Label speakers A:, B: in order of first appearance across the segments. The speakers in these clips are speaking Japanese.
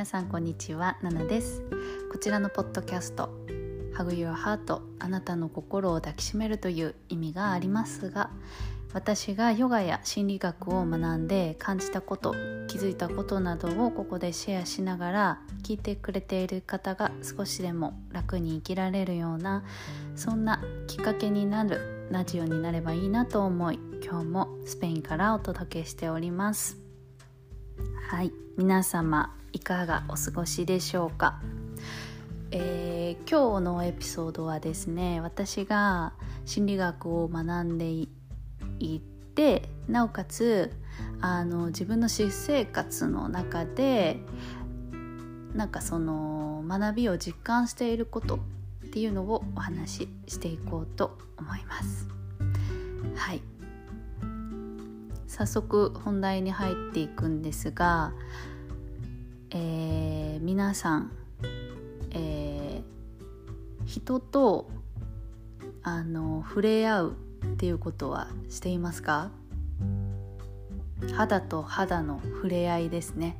A: 皆さんこんにちはナナです。こちらのポッドキャストハグ Your Heart あなたの心を抱きしめるという意味がありますが私がヨガや心理学を学んで感じたこと気づいたことなどをここでシェアしながら聞いてくれている方が少しでも楽に生きられるようなそんなきっかけになるラジオになればいいなと思い今日もスペインからお届けしております。はい。皆様いかがお過ごしでしょうか、えー、今日のエピソードはですね私が心理学を学んでいってなおかつあの自分の私生活の中でなんかその学びを実感していることっていうのをお話ししていこうと思います。はい早速本題に入っていくんですが、えー、皆さん、えー、人とあの触れ合うっていうことはしていますか？肌と肌の触れ合いですね。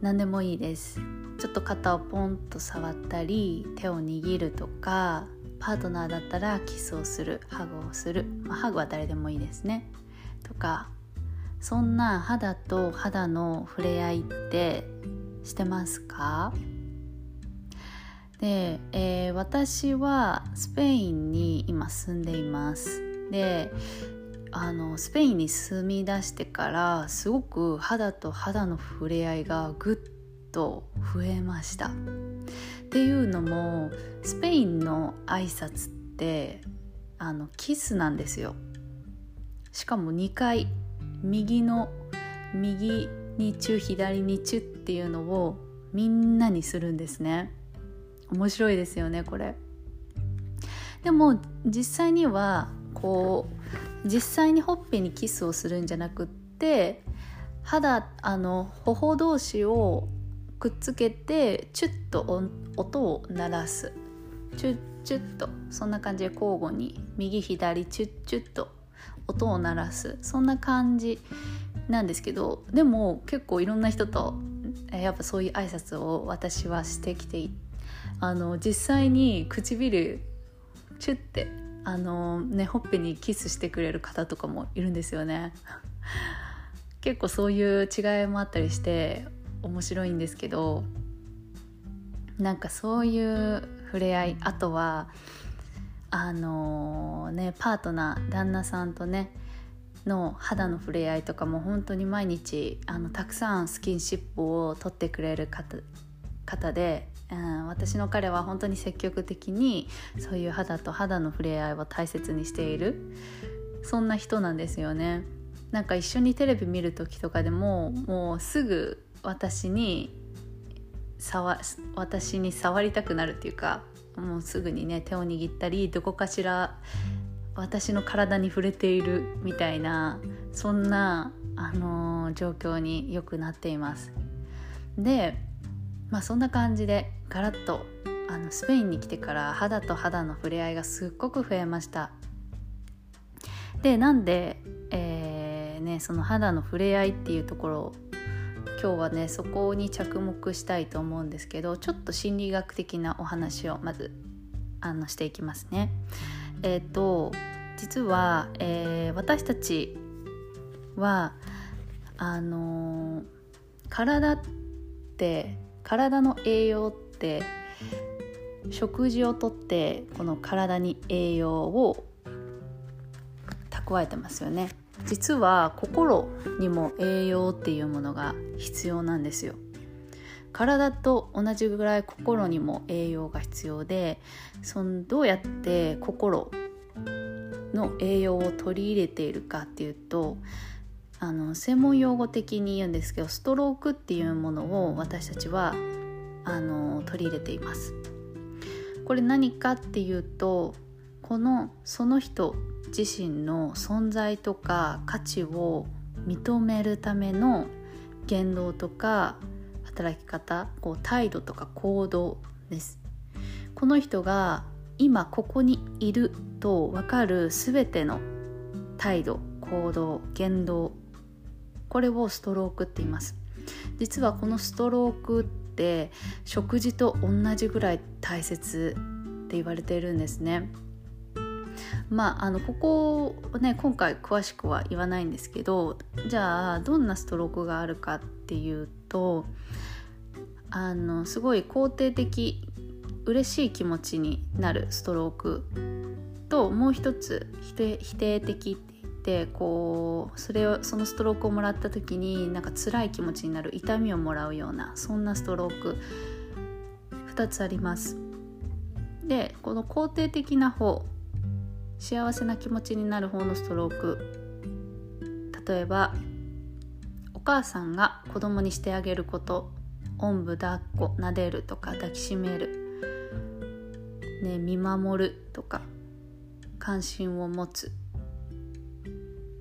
A: 何でもいいです。ちょっと肩をポンと触ったり手を握るとかパートナーだったらキスをするハグをする、ま、ハグは誰でもいいですね。とかそんな肌と肌の触れ合いってしてますか？で、えー、私はスペインに今住んでいます。であのスペインに住み出してからすごく肌と肌の触れ合いがぐっと増えました。っていうのもスペインの挨拶ってあのキスなんですよ。しかも2回。右の右にチュ左にチュっていうのをみんなにするんですね。面白いですよねこれ。でも実際にはこう実際にほっぺにキスをするんじゃなくって肌あの頬同士をくっつけてチュッと音を鳴らす。チュッチュッと。そんな感じで交互に。右左チュッチュッと。音を鳴らす。そんな感じなんですけどでも結構いろんな人とやっぱそういう挨拶を私はしてきてあの実際に唇チュッてあのねほっぺにキスしてくれる方とかもいるんですよね。結構そういう違いもあったりして面白いんですけどなんかそういう触れ合いあとはあのー、ねパートナー旦那さんとねの肌の触れ合いとかも本当に毎日あのたくさんスキンシップを取ってくれる方方で、うん、私の彼は本当に積極的にそういう肌と肌の触れ合いを大切にしているそんな人なんですよね。なんか一緒にテレビ見る時とかでももうすぐ私に触私に触りたくなるっていうかもうすぐにね手を握ったりどこかしら私の体に触れているみたいなそんな、あのー、状況によくなっています。で、まあ、そんな感じでガラッとあのスペインに来てから肌と肌の触れ合いがすっごく増えました。でなんで、えーね、その肌の触れ合いっていうところ今日はねそこに着目したいと思うんですけどちょっと心理学的なお話をまずあのしていきますね。えっ、ー、と実は、えー、私たちはあのー、体って体の栄養って食事をとってこの体に栄養を蓄えてますよね。実は心にも栄養っていうものが必要なんですよ。体と同じぐらい心にも栄養が必要でそのどうやって心の栄養を取り入れているかっていうとあの専門用語的に言うんですけどストロークっていうものを私たちはあの取り入れています。これ何かっていうとこのその人自身の存在とか価値を認めるための言動とか働き方こう態度とか行動ですこの人が今ここにいると分かる全ての態度行動言動これをストロークって言います実はこのストロークって食事と同じぐらい大切って言われているんですね。まあ、あのここをね今回詳しくは言わないんですけどじゃあどんなストロークがあるかっていうとあのすごい肯定的嬉しい気持ちになるストロークともう一つ否定否定的って言ってこうそれをそのストロークをもらった時になんか辛い気持ちになる痛みをもらうようなそんなストローク2つあります。でこの肯定的な方幸せな気持ちになる方のストローク。例えばお母さんが子供にしてあげること。おんぶ抱っこ撫でるとか抱きしめる、ね、見守るとか関心を持つ。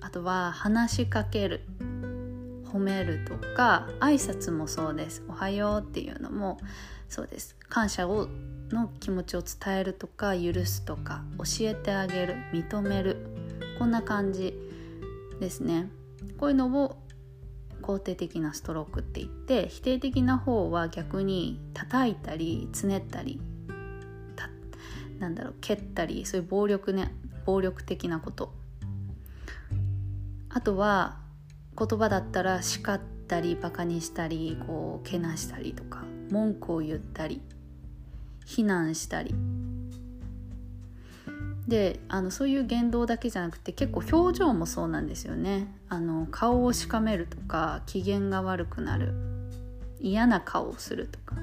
A: あとは話しかける。褒めるとか挨拶もそうです「おはよう」っていうのもそうです。感謝をの気持ちを伝えるとか許すとか教えてあげる認める。こんな感じですね。こういうのを肯定的なストロークって言って否定的な方は逆に叩いたりつねったりなんだろう蹴ったりそういう暴力ね暴力的なこと。あとは言葉だったら叱ったりバカにしたりこうけなしたりとか文句を言ったり。非難したり。であのそういう言動だけじゃなくて結構表情もそうなんですよね。あの顔をしかめるとか機嫌が悪くなる。嫌な顔をするとか。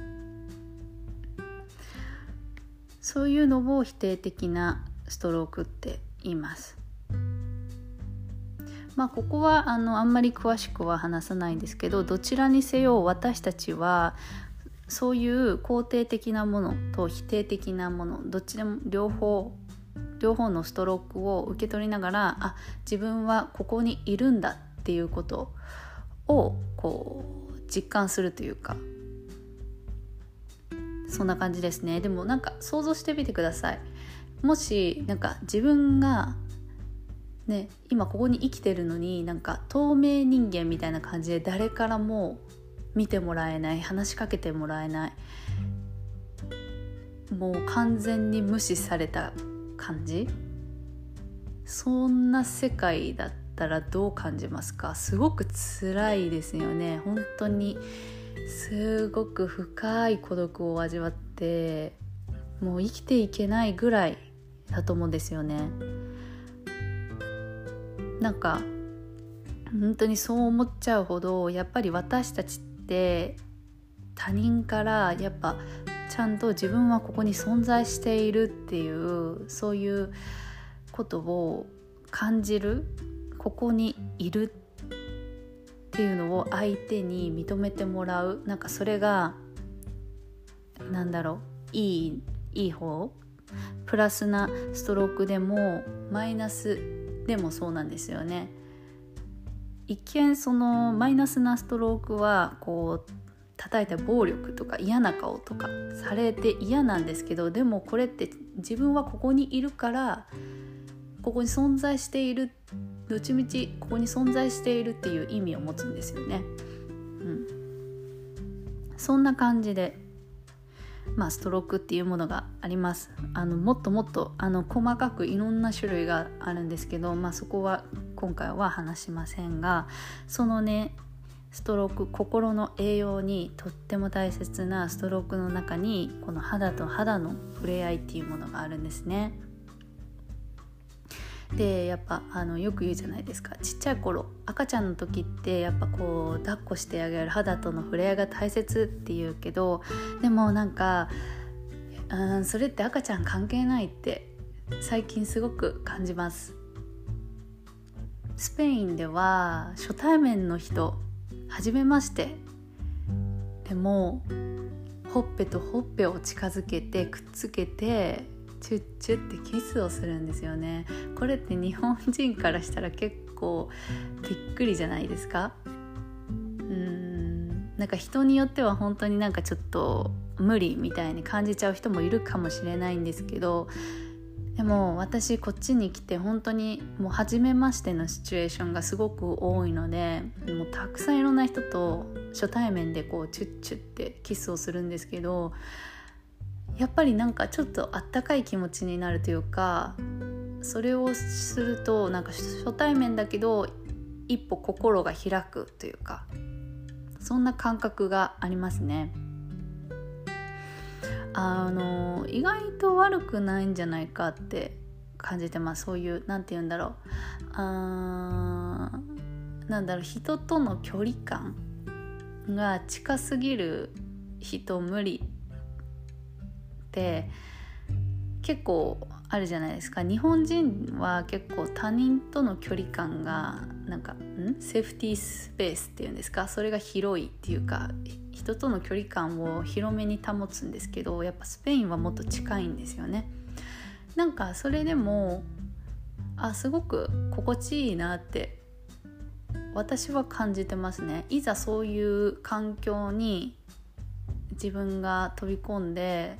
A: そういうのを否定的なストロークって言います。まあここはあのあんまり詳しくは話さないんですけどどちらにせよ私たちはそういう肯定的なものと否定的なものどっちでも両方両方のストロークを受け取りながらあ自分はここにいるんだっていうことをこう実感するというかそんな感じですね。でもなんか想像してみてください。もしなんか自分がね今ここに生きてるのになんか透明人間みたいな感じで誰からも見てもらえない話しかけてもらえない。もう完全に無視された感じ？そんな世界だったらどう感じますか？すごく辛いですよね。本当に。すごく深い孤独を味わってもう生きていけないぐらいだと思うんですよね。なんか本当にそう思っちゃうほどやっぱり私たちって他人からやっぱちゃんと自分はここに存在しているっていうそういうことを感じるここにいるっていうのを相手に認めてもらう。なんかそれがなんだろう。いいいい方。プラスなストロークでもマイナスでもそうなんですよね。一見そのマイナスなストロークはこう叩いた暴力とか嫌な顔とかされて嫌なんですけどでもこれって自分はここにいるからここに存在しているどっちみちここに存在しているっていう意味を持つんですよね。うん、そんな感じでまあ、ストロークっていうものがあります。あのもっともっとあの細かくいろんな種類があるんですけど、まあ、そこは今回は話しませんがそのねストローク心の栄養にとっても大切なストロークの中にこの肌と肌の触れ合いっていうものがあるんですね。でやっぱあのよく言うじゃないですかちっちゃい頃赤ちゃんの時ってやっぱこう抱っこしてあげる肌との触れ合いが大切っていうけどでもなんかうんそれって赤ちゃん関係ないって最近すごく感じますスペインでは初対面の人初めまして。でもほっぺとほっぺを近づけてくっつけてチュッチュってキスをするんですよね。これって日本人からしたら結構びっくりじゃないですか？うん。なんか人によっては本当になんかちょっと無理みたいに感じちゃう人もいるかもしれないんですけどでも私こっちに来て本当にもう初めましてのシチュエーションがすごく多いのでもうたくさんいろんな人と初対面でこうチュッチュってキスをするんですけどやっぱりなんかちょっとあったかい気持ちになるというかそれをするとなんか初対面だけど一歩心が開くというかそんな感覚がありますね。あの意外と悪くないんじゃないかって感じてます。そういう何て言うんだろう。あなんだろう人との距離感が近すぎる人無理って結構あるじゃないですか。日本人は結構他人との距離感がなんかん？セーフティースペースっていうんですか。それが広いっていうか人との距離感を広めに保つんですけどやっぱスペインはもっと近いんですよね。なんかそれでもあすごく心地いいなって私は感じてますね。いざそういう環境に自分が飛び込んで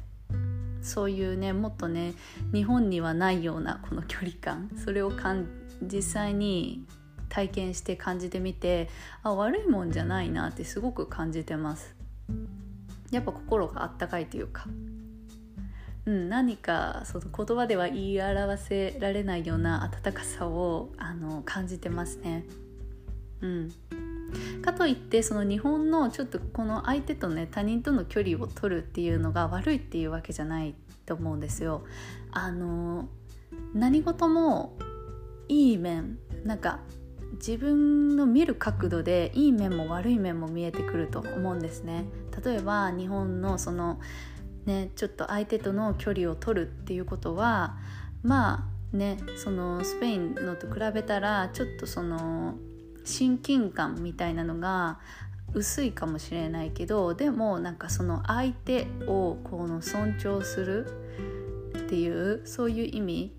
A: そういうねもっとね日本にはないようなこの距離感。それをかん実際に体験して感じてみてあ悪いもんじゃないなってすごく感じてます。やっぱ心があったかいというか、うん、何かその言葉では言い表せられないような温かさをあの感じてますね。うん。かといってその日本のちょっとこの相手とね他人との距離を取るっていうのが悪いっていうわけじゃないと思うんですよ。あの何事もいい面なんか自分の見る角度でいい面も悪い面も見えてくると思うんですね。例えば日本のそのねちょっと相手との距離を取るっていうことはまあねそのスペインのと比べたらちょっとその親近感みたいなのが薄いかもしれないけどでもなんかその相手をこの尊重するっていうそういう意味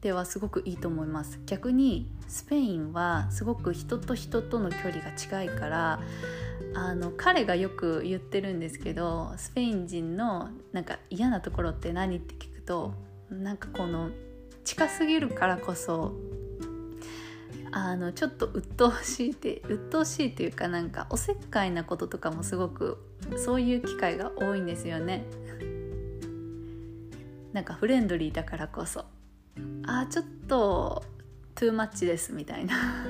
A: ではすごくいいと思います。逆にスペインはすごく人と人との距離が近いからあの彼がよく言ってるんですけどスペイン人のなんか嫌なところって何って聞くとなんかこの近すぎるからこそあのちょっと鬱陶しいって鬱陶しいというかなんかおせっかいなこととかもすごくそういう機会が多いんですよね。なんかフレンドリーだからこそあちょっとトゥーマッチですみたいな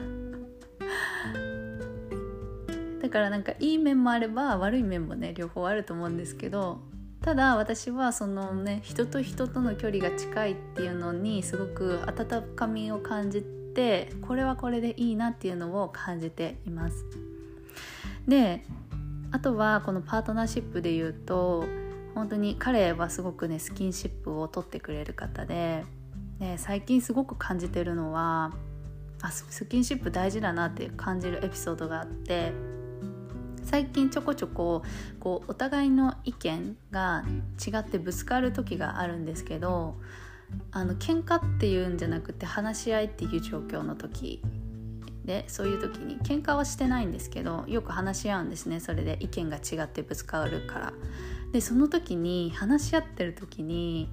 A: だからなんかいい面もあれば悪い面もね両方あると思うんですけどただ私はそのね人と人との距離が近いっていうのにすごく温かみを感じてってこれはこれでいいなっていうのを感じています。であとはこのパートナーシップで言うと本当に彼はすごくねスキンシップを取ってくれる方でで最近すごく感じてるのはあスキンシップ大事だなって感じるエピソードがあって最近ちょこちょここうお互いの意見が違ってぶつかる時があるんですけどあの喧嘩っていうんじゃなくて話し合いっていう状況の時でそういう時に喧嘩はしてないんですけどよく話し合うんですね。それで意見が違ってぶつかるから。でその時に話し合ってる時に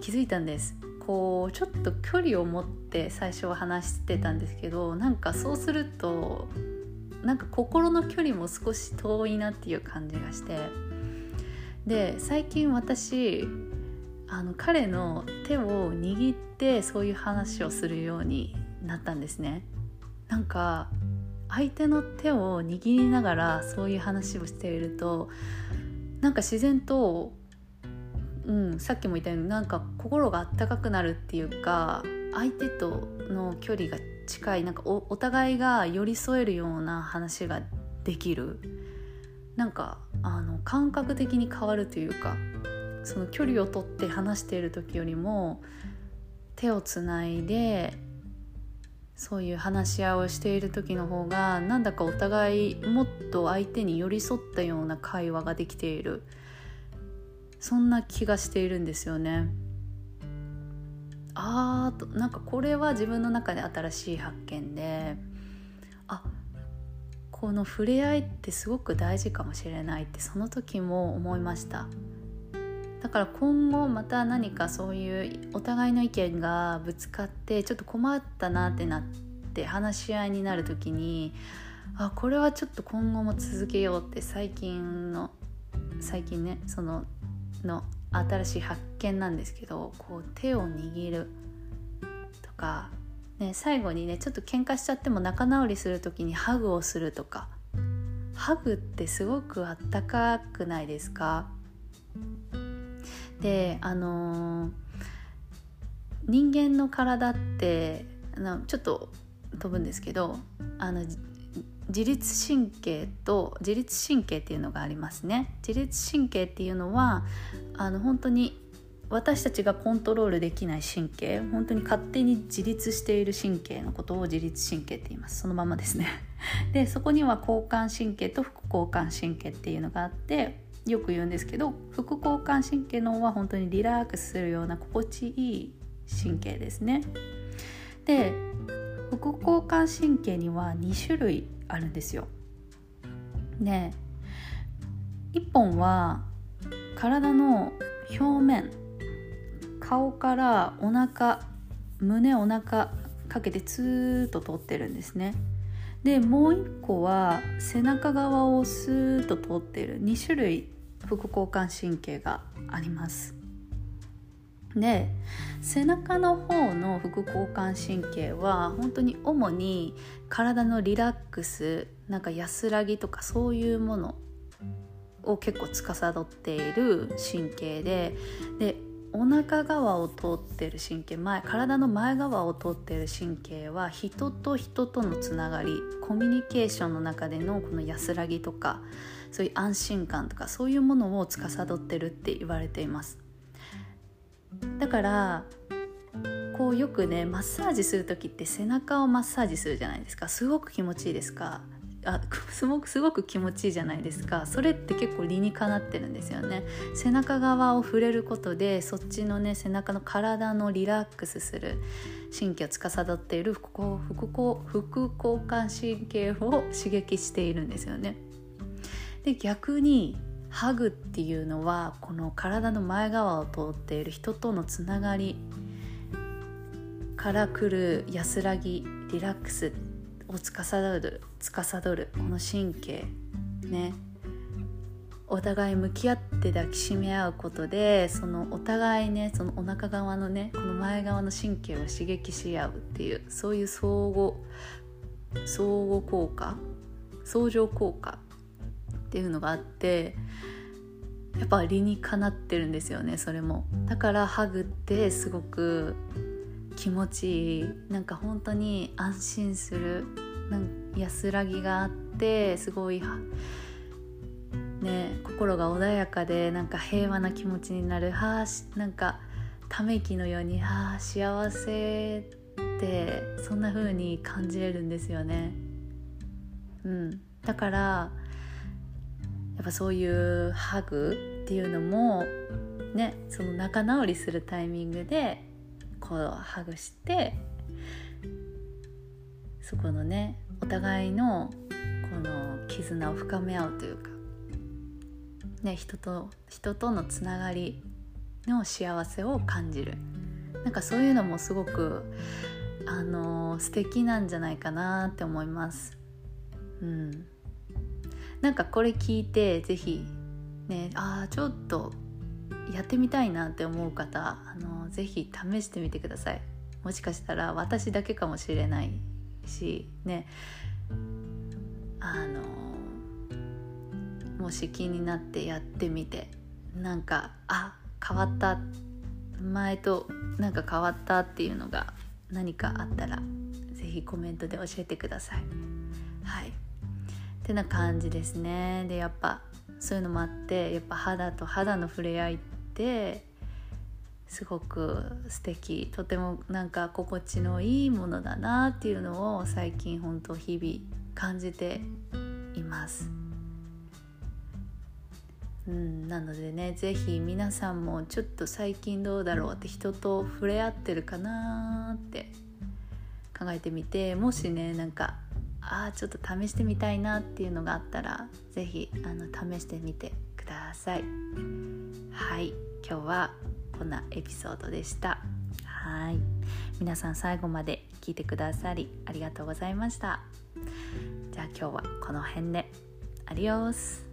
A: 気づいたんです。こうちょっと距離を持って最初は話してたんですけどなんかそうするとなんか心の距離も少し遠いなっていう感じがして。で最近私あの彼の手を握ってそういう話をするようになったんですね。なんか相手の手を握りながらそういう話をしているとなんか自然と、うん、さっきも言ったようになんか心があったかくなるっていうか相手との距離が近いなんかおお互いが寄り添えるような話ができる。なんかあの感覚的に変わるというかその距離をとって話している時よりも手をつないでそういう話し合いをしている時の方がなんだかお互いもっと相手に寄り添ったような会話ができているそんな気がしているんですよね。あーとなんかこれは自分の中で新しい発見であこの触れ合いってすごく大事かもしれないってその時も思いました。だから今後また何かそういうお互いの意見がぶつかってちょっと困ったなってなって話し合いになる時にあこれはちょっと今後も続けようって最近の最近ねそのの新しい発見なんですけどこう手を握るとか、ね、最後にねちょっと喧嘩しちゃっても仲直りする時にハグをするとか。ハグってすごくあったかくないですか？であのー、人間の体ってあのちょっと飛ぶんですけどあの自律神経と自律神経っていうのがありますね。自律神経っていうのはあの本当に私たちがコントロールできない神経本当に勝手に自立している神経のことを自律神経って言います。そのままですね。でそこには交感神経と副交感神経っていうのがあってよく言うんですけど副交感神経の方は本当にリラックスするような心地いい神経ですね。で副交感神経には2種類あるんですよ。で1本は体の表面顔からお腹胸お腹かけてツーッと通ってるんですね。でもう一個は背中側をスーッと通ってる2種類副交感神経があります。で背中の方の副交感神経は本当に主に体のリラックスなんか安らぎとかそういうものを結構司っている神経ででお腹側を通ってる神経前体の前側を通ってる神経は人と人とのつながりコミュニケーションの中でのこの安らぎとかそういう安心感とかそういうものを司ってるって言われています。だからこうよくねマッサージする時って背中をマッサージするじゃないですか。すごく気持ちいいですか？あ すごくすごく気持ちいいじゃないですか。それって結構理にかなってるんですよね。背中側を触れることでそっちのね背中の体のリラックスする神経を司っている副副交感神経を刺激しているんですよね。で逆にハグっていうのはこの体の前側を通っている人とのつながりから来る安らぎリラックスを司る司るこの神経ね。お互い向き合って抱きしめ合うことでそのお互いねそのお腹側のねこの前側の神経を刺激し合うっていうそういう相互相互効果相乗効果っていうのがあってやっぱ理にかなってるんですよねそれもだからハグってすごく気持ちいいなんか本当に安心するなん安らぎがあってすごいね心が穏やかでなんか平和な気持ちになるはあなんかため息のようにあ幸せってそんな風に感じれるんですよね。うん、だからっぱそういうハグっていうのもねその仲直りするタイミングでこうハグしてそこのねお互いのこの絆を深め合うというか、ね、人と人とのつながりの幸せを感じるなんかそういうのもすごくあの素敵なんじゃないかなって思います。うん、なんかこれ聞いて是非ねああちょっとやってみたいなって思う方あのぜひ試してみてください。もしかしたら私だけかもしれないしね。あのもし気になってやってみてなんかあ変わった前となんか変わったっていうのが何かあったら是非コメントで教えてください。はい。てな感じですねでやっぱそういうのもあってやっぱ肌と肌の触れ合いってすごく素敵とてもなんか心地のいいものだなっていうのを最近本当日々感じています。うん、なのでね是非皆さんもちょっと最近どうだろうって人と触れ合ってるかなって考えてみてもしねなんかああちょっと試してみたいなっていうのがあったら是非試してみてください。はい。今日はこんなエピソードでした。はい。皆さん最後まで聞いてくださりありがとうございました。じゃあ今日はこの辺で。アディオス。